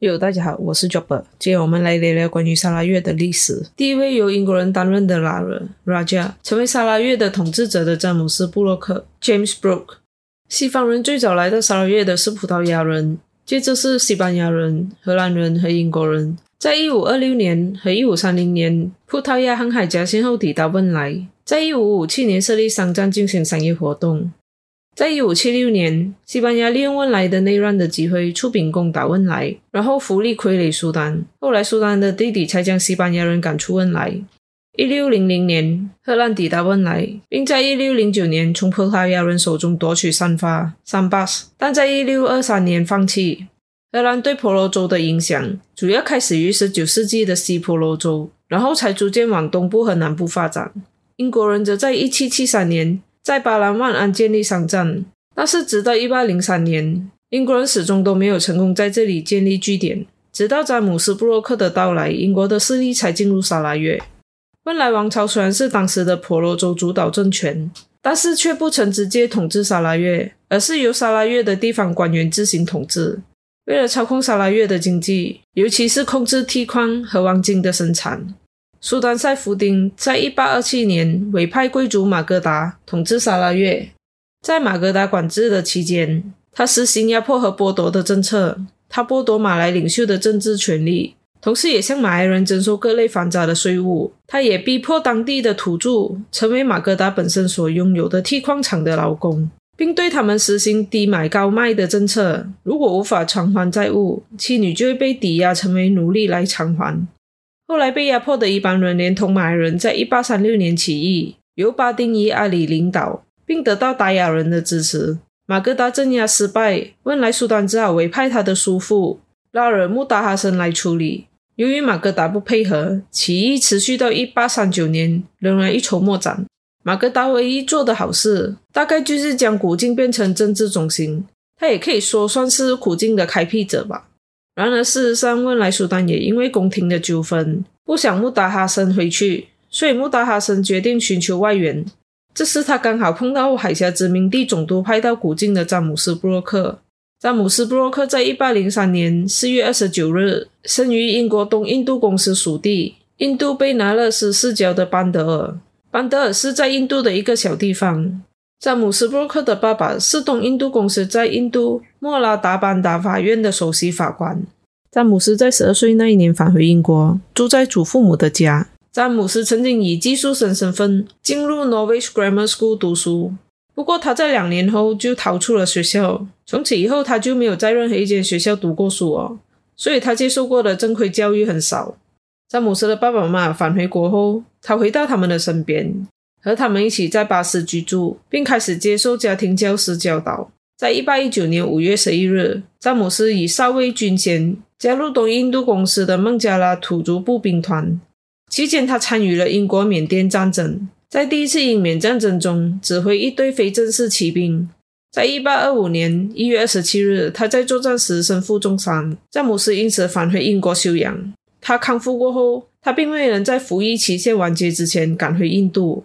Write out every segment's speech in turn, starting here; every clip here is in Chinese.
哟，大家好，我是 Jobber。今天我们来聊聊关于沙拉越的历史。第一位由英国人担任的拉人 Raja，成为沙拉越的统治者的詹姆斯·布洛克 （James Brooke）。西方人最早来到沙拉越的是葡萄牙人，接着是西班牙人、荷兰人和英国人。在一五二六年和一五三零年，葡萄牙航海家先后抵达汶莱，在一五五七年设立商站进行商业活动。在一五七六年，西班牙利用汶莱的内乱的机会，出兵攻打汶莱，然后福利傀儡苏丹。后来，苏丹的弟弟才将西班牙人赶出汶莱。一六零零年，荷兰抵达汶莱，并在一六零九年从葡萄牙人手中夺取三发三巴斯，但在一六二三年放弃。荷兰对婆罗洲的影响主要开始于十九世纪的西婆罗洲，然后才逐渐往东部和南部发展。英国人则在一七七三年。在巴兰万安建立商站，但是直到一八零三年，英国人始终都没有成功在这里建立据点。直到詹姆斯·布洛克的到来，英国的势力才进入沙拉越。汶莱王朝虽然是当时的婆罗洲主导政权，但是却不曾直接统治沙拉越，而是由沙拉越的地方官员自行统治。为了操控沙拉越的经济，尤其是控制铁矿和黄金的生产。苏丹塞夫丁在一八二七年委派贵族马格达统治沙拉越。在马格达管制的期间，他实行压迫和剥夺的政策。他剥夺马来领袖的政治权利，同时也向马来人征收各类繁杂的税务。他也逼迫当地的土著成为马格达本身所拥有的铁矿厂的劳工，并对他们实行低买高卖的政策。如果无法偿还债务，妻女就会被抵押成为奴隶来偿还。后来被压迫的一帮人连同马来人，在一八三六年起义，由巴丁伊阿里领导，并得到达雅人的支持。马格达镇压失败，汶莱苏丹只好委派他的叔父拉尔穆达哈森来处理。由于马格达不配合，起义持续到一八三九年，仍然一筹莫展。马格达唯一做的好事，大概就是将古晋变成政治中心。他也可以说算是古晋的开辟者吧。然而，事实上，汶莱苏丹也因为宫廷的纠纷，不想穆达哈森回去，所以穆达哈森决定寻求外援。这时，他刚好碰到海峡殖民地总督派到古晋的詹姆斯·布洛克。詹姆斯·布洛克在一八零三年四月二十九日生于英国东印度公司属地印度贝拿勒斯市郊的班德尔。班德尔是在印度的一个小地方。詹姆斯·布洛克的爸爸是东印度公司在印度莫拉达班达法院的首席法官。詹姆斯在十二岁那一年返回英国，住在祖父母的家。詹姆斯曾经以寄宿生身份进入 Norwich Grammar School 读书，不过他在两年后就逃出了学校。从此以后，他就没有在任何一间学校读过书哦，所以他接受过的正规教育很少。詹姆斯的爸爸妈妈返回国后，他回到他们的身边。和他们一起在巴斯居住，并开始接受家庭教师教导。在一八一九年五月十一日，詹姆斯以少尉军衔加入东印度公司的孟加拉土族步兵团。期间，他参与了英国缅甸战争，在第一次英缅战争中指挥一队非正式骑兵。在一八二五年一月二十七日，他在作战时身负重伤，詹姆斯因此返回英国休养。他康复过后，他并未能在服役期限完结之前赶回印度。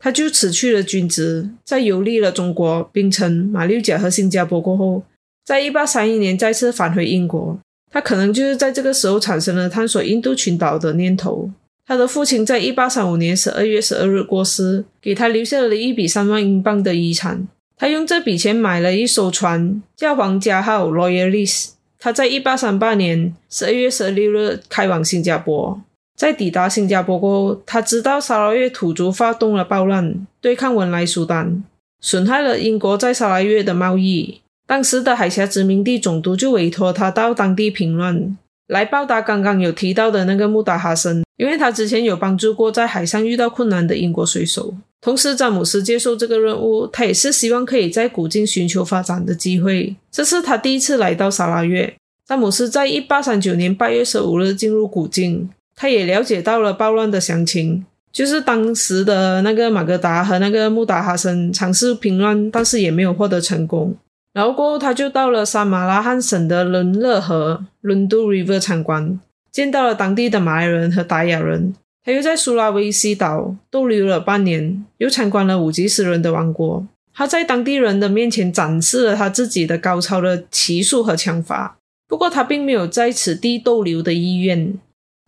他就辞去了军职，在游历了中国、槟城、马六甲和新加坡过后，在一八三一年再次返回英国。他可能就是在这个时候产生了探索印度群岛的念头。他的父亲在一八三五年十二月十二日过世，给他留下了一笔三万英镑的遗产。他用这笔钱买了一艘船，叫皇家号 Royalist。他在一八三八年十二月十六日开往新加坡。在抵达新加坡过后，他知道沙拉越土族发动了暴乱，对抗文莱苏丹，损害了英国在沙拉越的贸易。当时的海峡殖民地总督就委托他到当地平乱，来报答刚刚有提到的那个穆达哈森，因为他之前有帮助过在海上遇到困难的英国水手。同时，詹姆斯接受这个任务，他也是希望可以在古晋寻求发展的机会。这是他第一次来到沙拉越。詹姆斯在一八三九年八月十五日进入古晋。他也了解到了暴乱的详情，就是当时的那个马格达和那个穆达哈森尝试平乱，但是也没有获得成功。然后过后，他就到了沙马拉罕省的伦勒河 （Lundu River） 参观，见到了当地的马来人和达雅人。他又在苏拉威西岛逗留了半年，又参观了五吉斯人的王国。他在当地人的面前展示了他自己的高超的骑术和枪法。不过他并没有在此地逗留的意愿。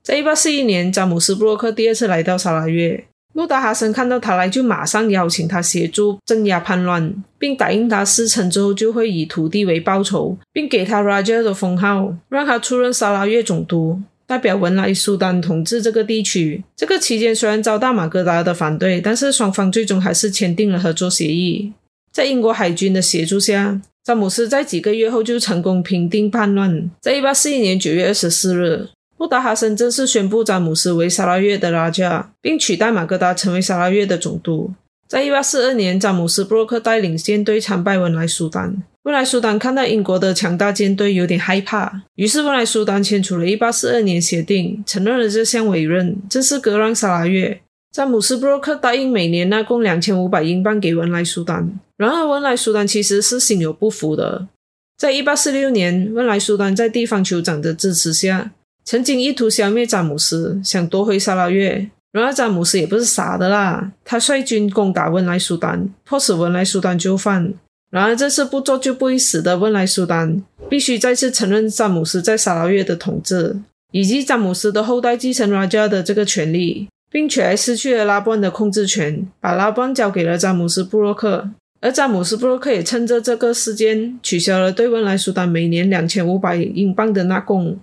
在一八四一年，詹姆斯·布洛克第二次来到沙拉越，路达哈森看到他来，就马上邀请他协助镇压叛乱，并答应他事成之后就会以土地为报酬，并给他 Raja 的封号，让他出任沙拉越总督。代表文莱苏丹统治这个地区。这个期间虽然遭到马格达的反对，但是双方最终还是签订了合作协议。在英国海军的协助下，詹姆斯在几个月后就成功平定叛乱。在一八四一年九月二十四日，穆达哈森正式宣布詹姆斯为沙拉越的拉加，并取代马格达成为沙拉越的总督。在一八四二年，詹姆斯·布洛克带领舰队参拜文莱苏丹。文莱苏丹看到英国的强大舰队，有点害怕，于是文莱苏丹签署了一八四二年协定，承认了这项委任，正式割让沙拉越。詹姆斯·布洛克答应每年纳贡两千五百英镑给文莱苏丹。然而，文莱苏丹其实是心有不服的。在一八四六年，文莱苏丹在地方酋长的支持下，曾经意图消灭詹姆斯，想夺回沙拉越。然而，詹姆斯也不是傻的啦，他率军攻打文莱苏丹，迫使文莱苏丹就范。然而，这次不做就不会死的温莱苏丹必须再次承认詹姆斯在沙拉越的统治，以及詹姆斯的后代继承拉加的这个权利，并且还失去了拉布安的控制权，把拉布安交给了詹姆斯布洛克。而詹姆斯布洛克也趁着这个事件取消了对温莱苏丹每年两千五百英镑的纳贡。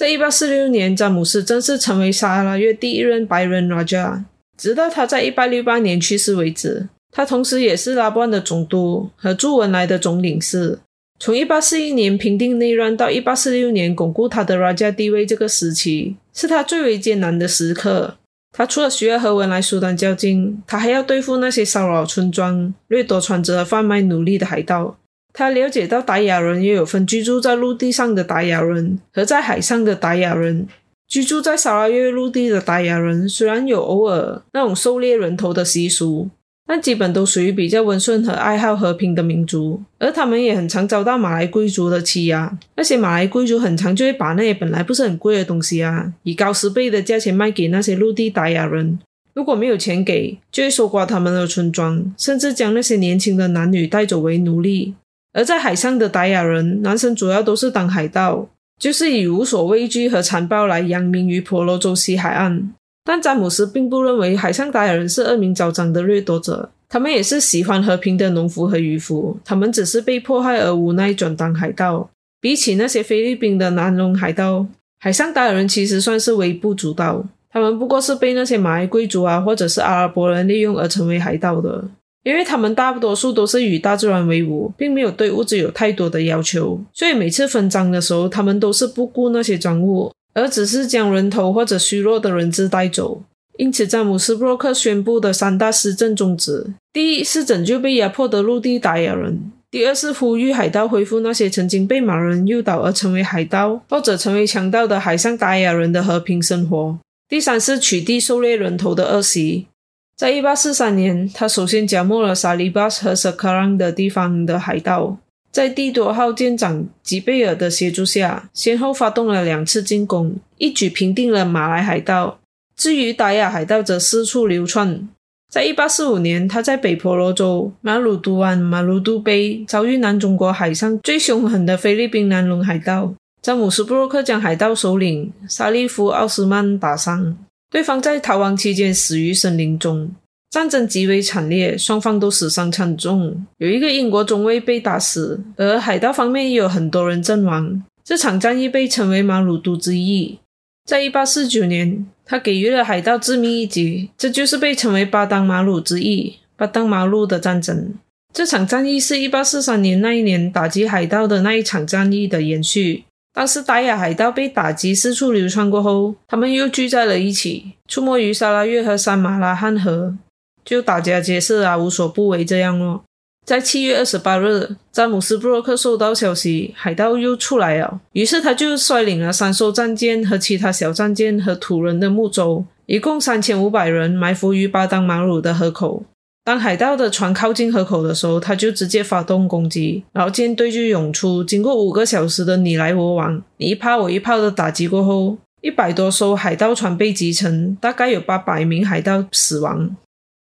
在一八四六年，詹姆斯正式成为沙拉越第一任白人 Raja，，直到他在一八六八年去世为止。他同时也是拉布安的总督和驻文莱的总领事。从1841年平定内乱到1846年巩固他的 Raja 地位，这个时期是他最为艰难的时刻。他除了需要和文莱苏丹较劲，他还要对付那些骚扰村庄、掠夺船只贩卖奴隶的海盗。他了解到达雅人也有分居住在陆地上的达雅人和在海上的达雅人。居住在沙拉越陆地的达雅人虽然有偶尔那种狩猎人头的习俗。但基本都属于比较温顺和爱好和平的民族，而他们也很常遭到马来贵族的欺压。那些马来贵族很常就会把那些本来不是很贵的东西啊，以高十倍的价钱卖给那些陆地达雅人。如果没有钱给，就会搜刮他们的村庄，甚至将那些年轻的男女带走为奴隶。而在海上的达雅人，男生主要都是当海盗，就是以无所畏惧和残暴来扬名于婆罗洲西海岸。但詹姆斯并不认为海上达雅人是恶名昭彰的掠夺者，他们也是喜欢和平的农夫和渔夫，他们只是被迫害而无奈转当海盗。比起那些菲律宾的南龙海盗，海上达雅人其实算是微不足道，他们不过是被那些马来贵族啊，或者是阿拉伯人利用而成为海盗的，因为他们大多数都是与大自然为伍，并没有对物质有太多的要求，所以每次分赃的时候，他们都是不顾那些赃物。而只是将人头或者虚弱的人质带走。因此，詹姆斯·布洛克宣布的三大施政宗旨：第一是拯救被压迫的陆地达雅人；第二是呼吁海盗恢复那些曾经被马人诱导而成为海盗或者成为强盗的海上达雅人的和平生活；第三是取缔狩猎人头的恶习。在一八四三年，他首先剿没了沙利巴斯和塞卡朗的地方的海盗。在蒂多号舰长吉贝尔的协助下，先后发动了两次进攻，一举平定了马来海盗。至于达雅海盗，则四处流窜。在一八四五年，他在北婆罗洲马鲁都湾马鲁都杯遭遇南中国海上最凶狠的菲律宾南龙海盗。詹姆斯·布洛克将海盗首领沙利夫·奥斯曼打伤，对方在逃亡期间死于森林中。战争极为惨烈，双方都死伤惨重。有一个英国中尉被打死，而海盗方面也有很多人阵亡。这场战役被称为马鲁都之役。在一八四九年，他给予了海盗致命一击，这就是被称为巴当马鲁之役（巴当马鲁的战争）。这场战役是一八四三年那一年打击海盗的那一场战役的延续。但是达雅海盗被打击四处流窜过后，他们又聚在了一起，出没于沙拉越和三马拉汉河。就打家劫舍啊，无所不为这样咯。在七月二十八日，詹姆斯·布洛克收到消息，海盗又出来了。于是他就率领了三艘战舰和其他小战舰和土人的木舟，一共三千五百人，埋伏于巴当马鲁的河口。当海盗的船靠近河口的时候，他就直接发动攻击，然后舰队就涌出。经过五个小时的你来我往、你一炮我一炮的打击过后，一百多艘海盗船被击沉，大概有八百名海盗死亡。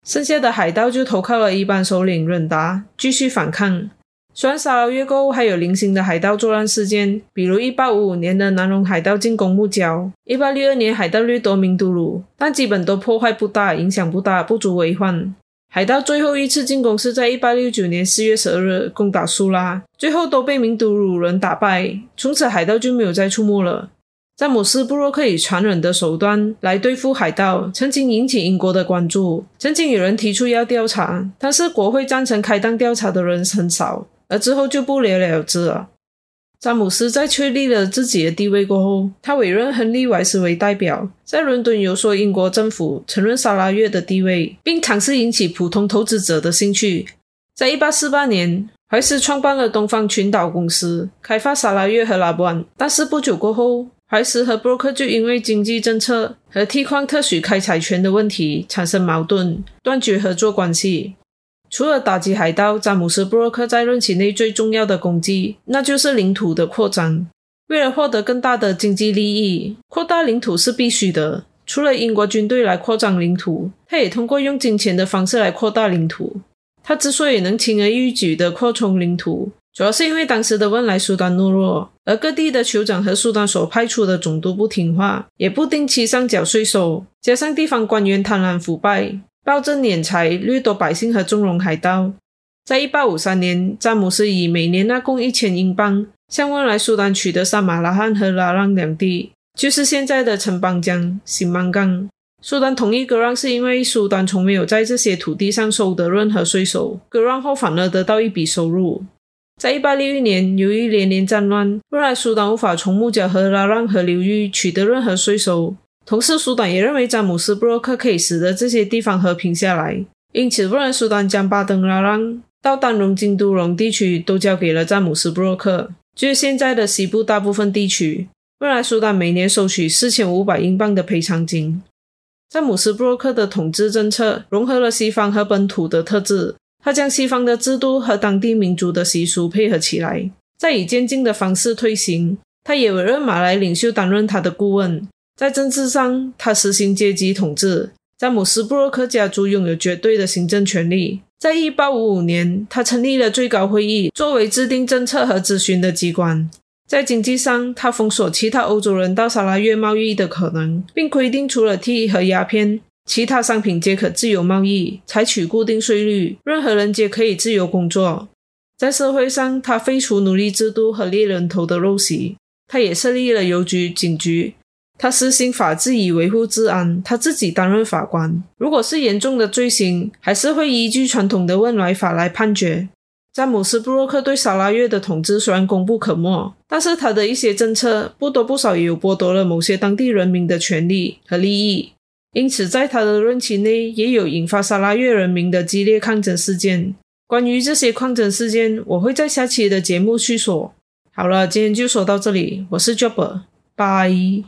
剩下的海盗就投靠了一般首领润达，继续反抗。虽然沙拉越过后还有零星的海盗作乱事件，比如一八五五年的南龙海盗进攻木礁一八六二年海盗掠夺明都鲁，但基本都破坏不大，影响不大，不足为患。海盗最后一次进攻是在一八六九年四月十二日攻打苏拉，最后都被明都鲁人打败，从此海盗就没有再出没了。詹姆斯·布洛克以残忍的手段来对付海盗，曾经引起英国的关注，曾经有人提出要调查，但是国会赞成开档调查的人很少。而之后就不了了之了。詹姆斯在确立了自己的地位过后，他委任亨利·怀斯为代表，在伦敦游说英国政府承认沙拉越的地位，并尝试引起普通投资者的兴趣。在一八四八年，怀斯创办了东方群岛公司，开发沙拉越和拉布安。但是不久过后，怀斯和布洛克就因为经济政策和替矿特许开采权的问题产生矛盾，断绝合作关系。除了打击海盗，詹姆斯·布洛克在任期内最重要的功绩，那就是领土的扩张。为了获得更大的经济利益，扩大领土是必须的。除了英国军队来扩张领土，他也通过用金钱的方式来扩大领土。他之所以能轻而易举地扩充领土，主要是因为当时的汶莱苏丹懦弱，而各地的酋长和苏丹所派出的总督不听话，也不定期上缴税收，加上地方官员贪婪腐败。暴政敛财，掠夺百姓和纵容海盗。在一八五三年，詹姆斯以每年纳贡一千英镑，向汶莱苏丹取得萨马拉罕和拉让两地，就是现在的城邦江、新曼港。苏丹同意割让，是因为苏丹从没有在这些土地上收得任何税收，割让后反而得到一笔收入。在一八六一年，由于连年战乱，汶莱苏丹无法从木角和拉让河流域取得任何税收。同时，苏丹也认为詹姆斯·布洛克可以使得这些地方和平下来，因此，不然苏丹将巴登拉让到丹戎、京都戎地区都交给了詹姆斯·布洛克，就是现在的西部大部分地区。未来，苏丹每年收取四千五百英镑的赔偿金。詹姆斯·布洛克的统治政策融合了西方和本土的特质，他将西方的制度和当地民族的习俗配合起来，再以渐进的方式推行。他也委任马来领袖担任他的顾问。在政治上，他实行阶级统治。詹姆斯·布洛克家族拥有绝对的行政权力。在1855年，他成立了最高会议，作为制定政策和咨询的机关。在经济上，他封锁其他欧洲人到沙拉越贸易的可能，并规定除了 T 和鸦片，其他商品皆可自由贸易，采取固定税率，任何人皆可以自由工作。在社会上，他废除奴隶制度和猎人头的陋习。他也设立了邮局、警局。他实行法治以维护治安，他自己担任法官。如果是严重的罪行，还是会依据传统的汶莱法来判决。詹姆斯·布洛克对沙拉越的统治虽然功不可没，但是他的一些政策不多不少也有剥夺了某些当地人民的权利和利益。因此，在他的任期内，也有引发沙拉越人民的激烈抗争事件。关于这些抗争事件，我会在下期的节目叙说。好了，今天就说到这里，我是 Jobber，拜。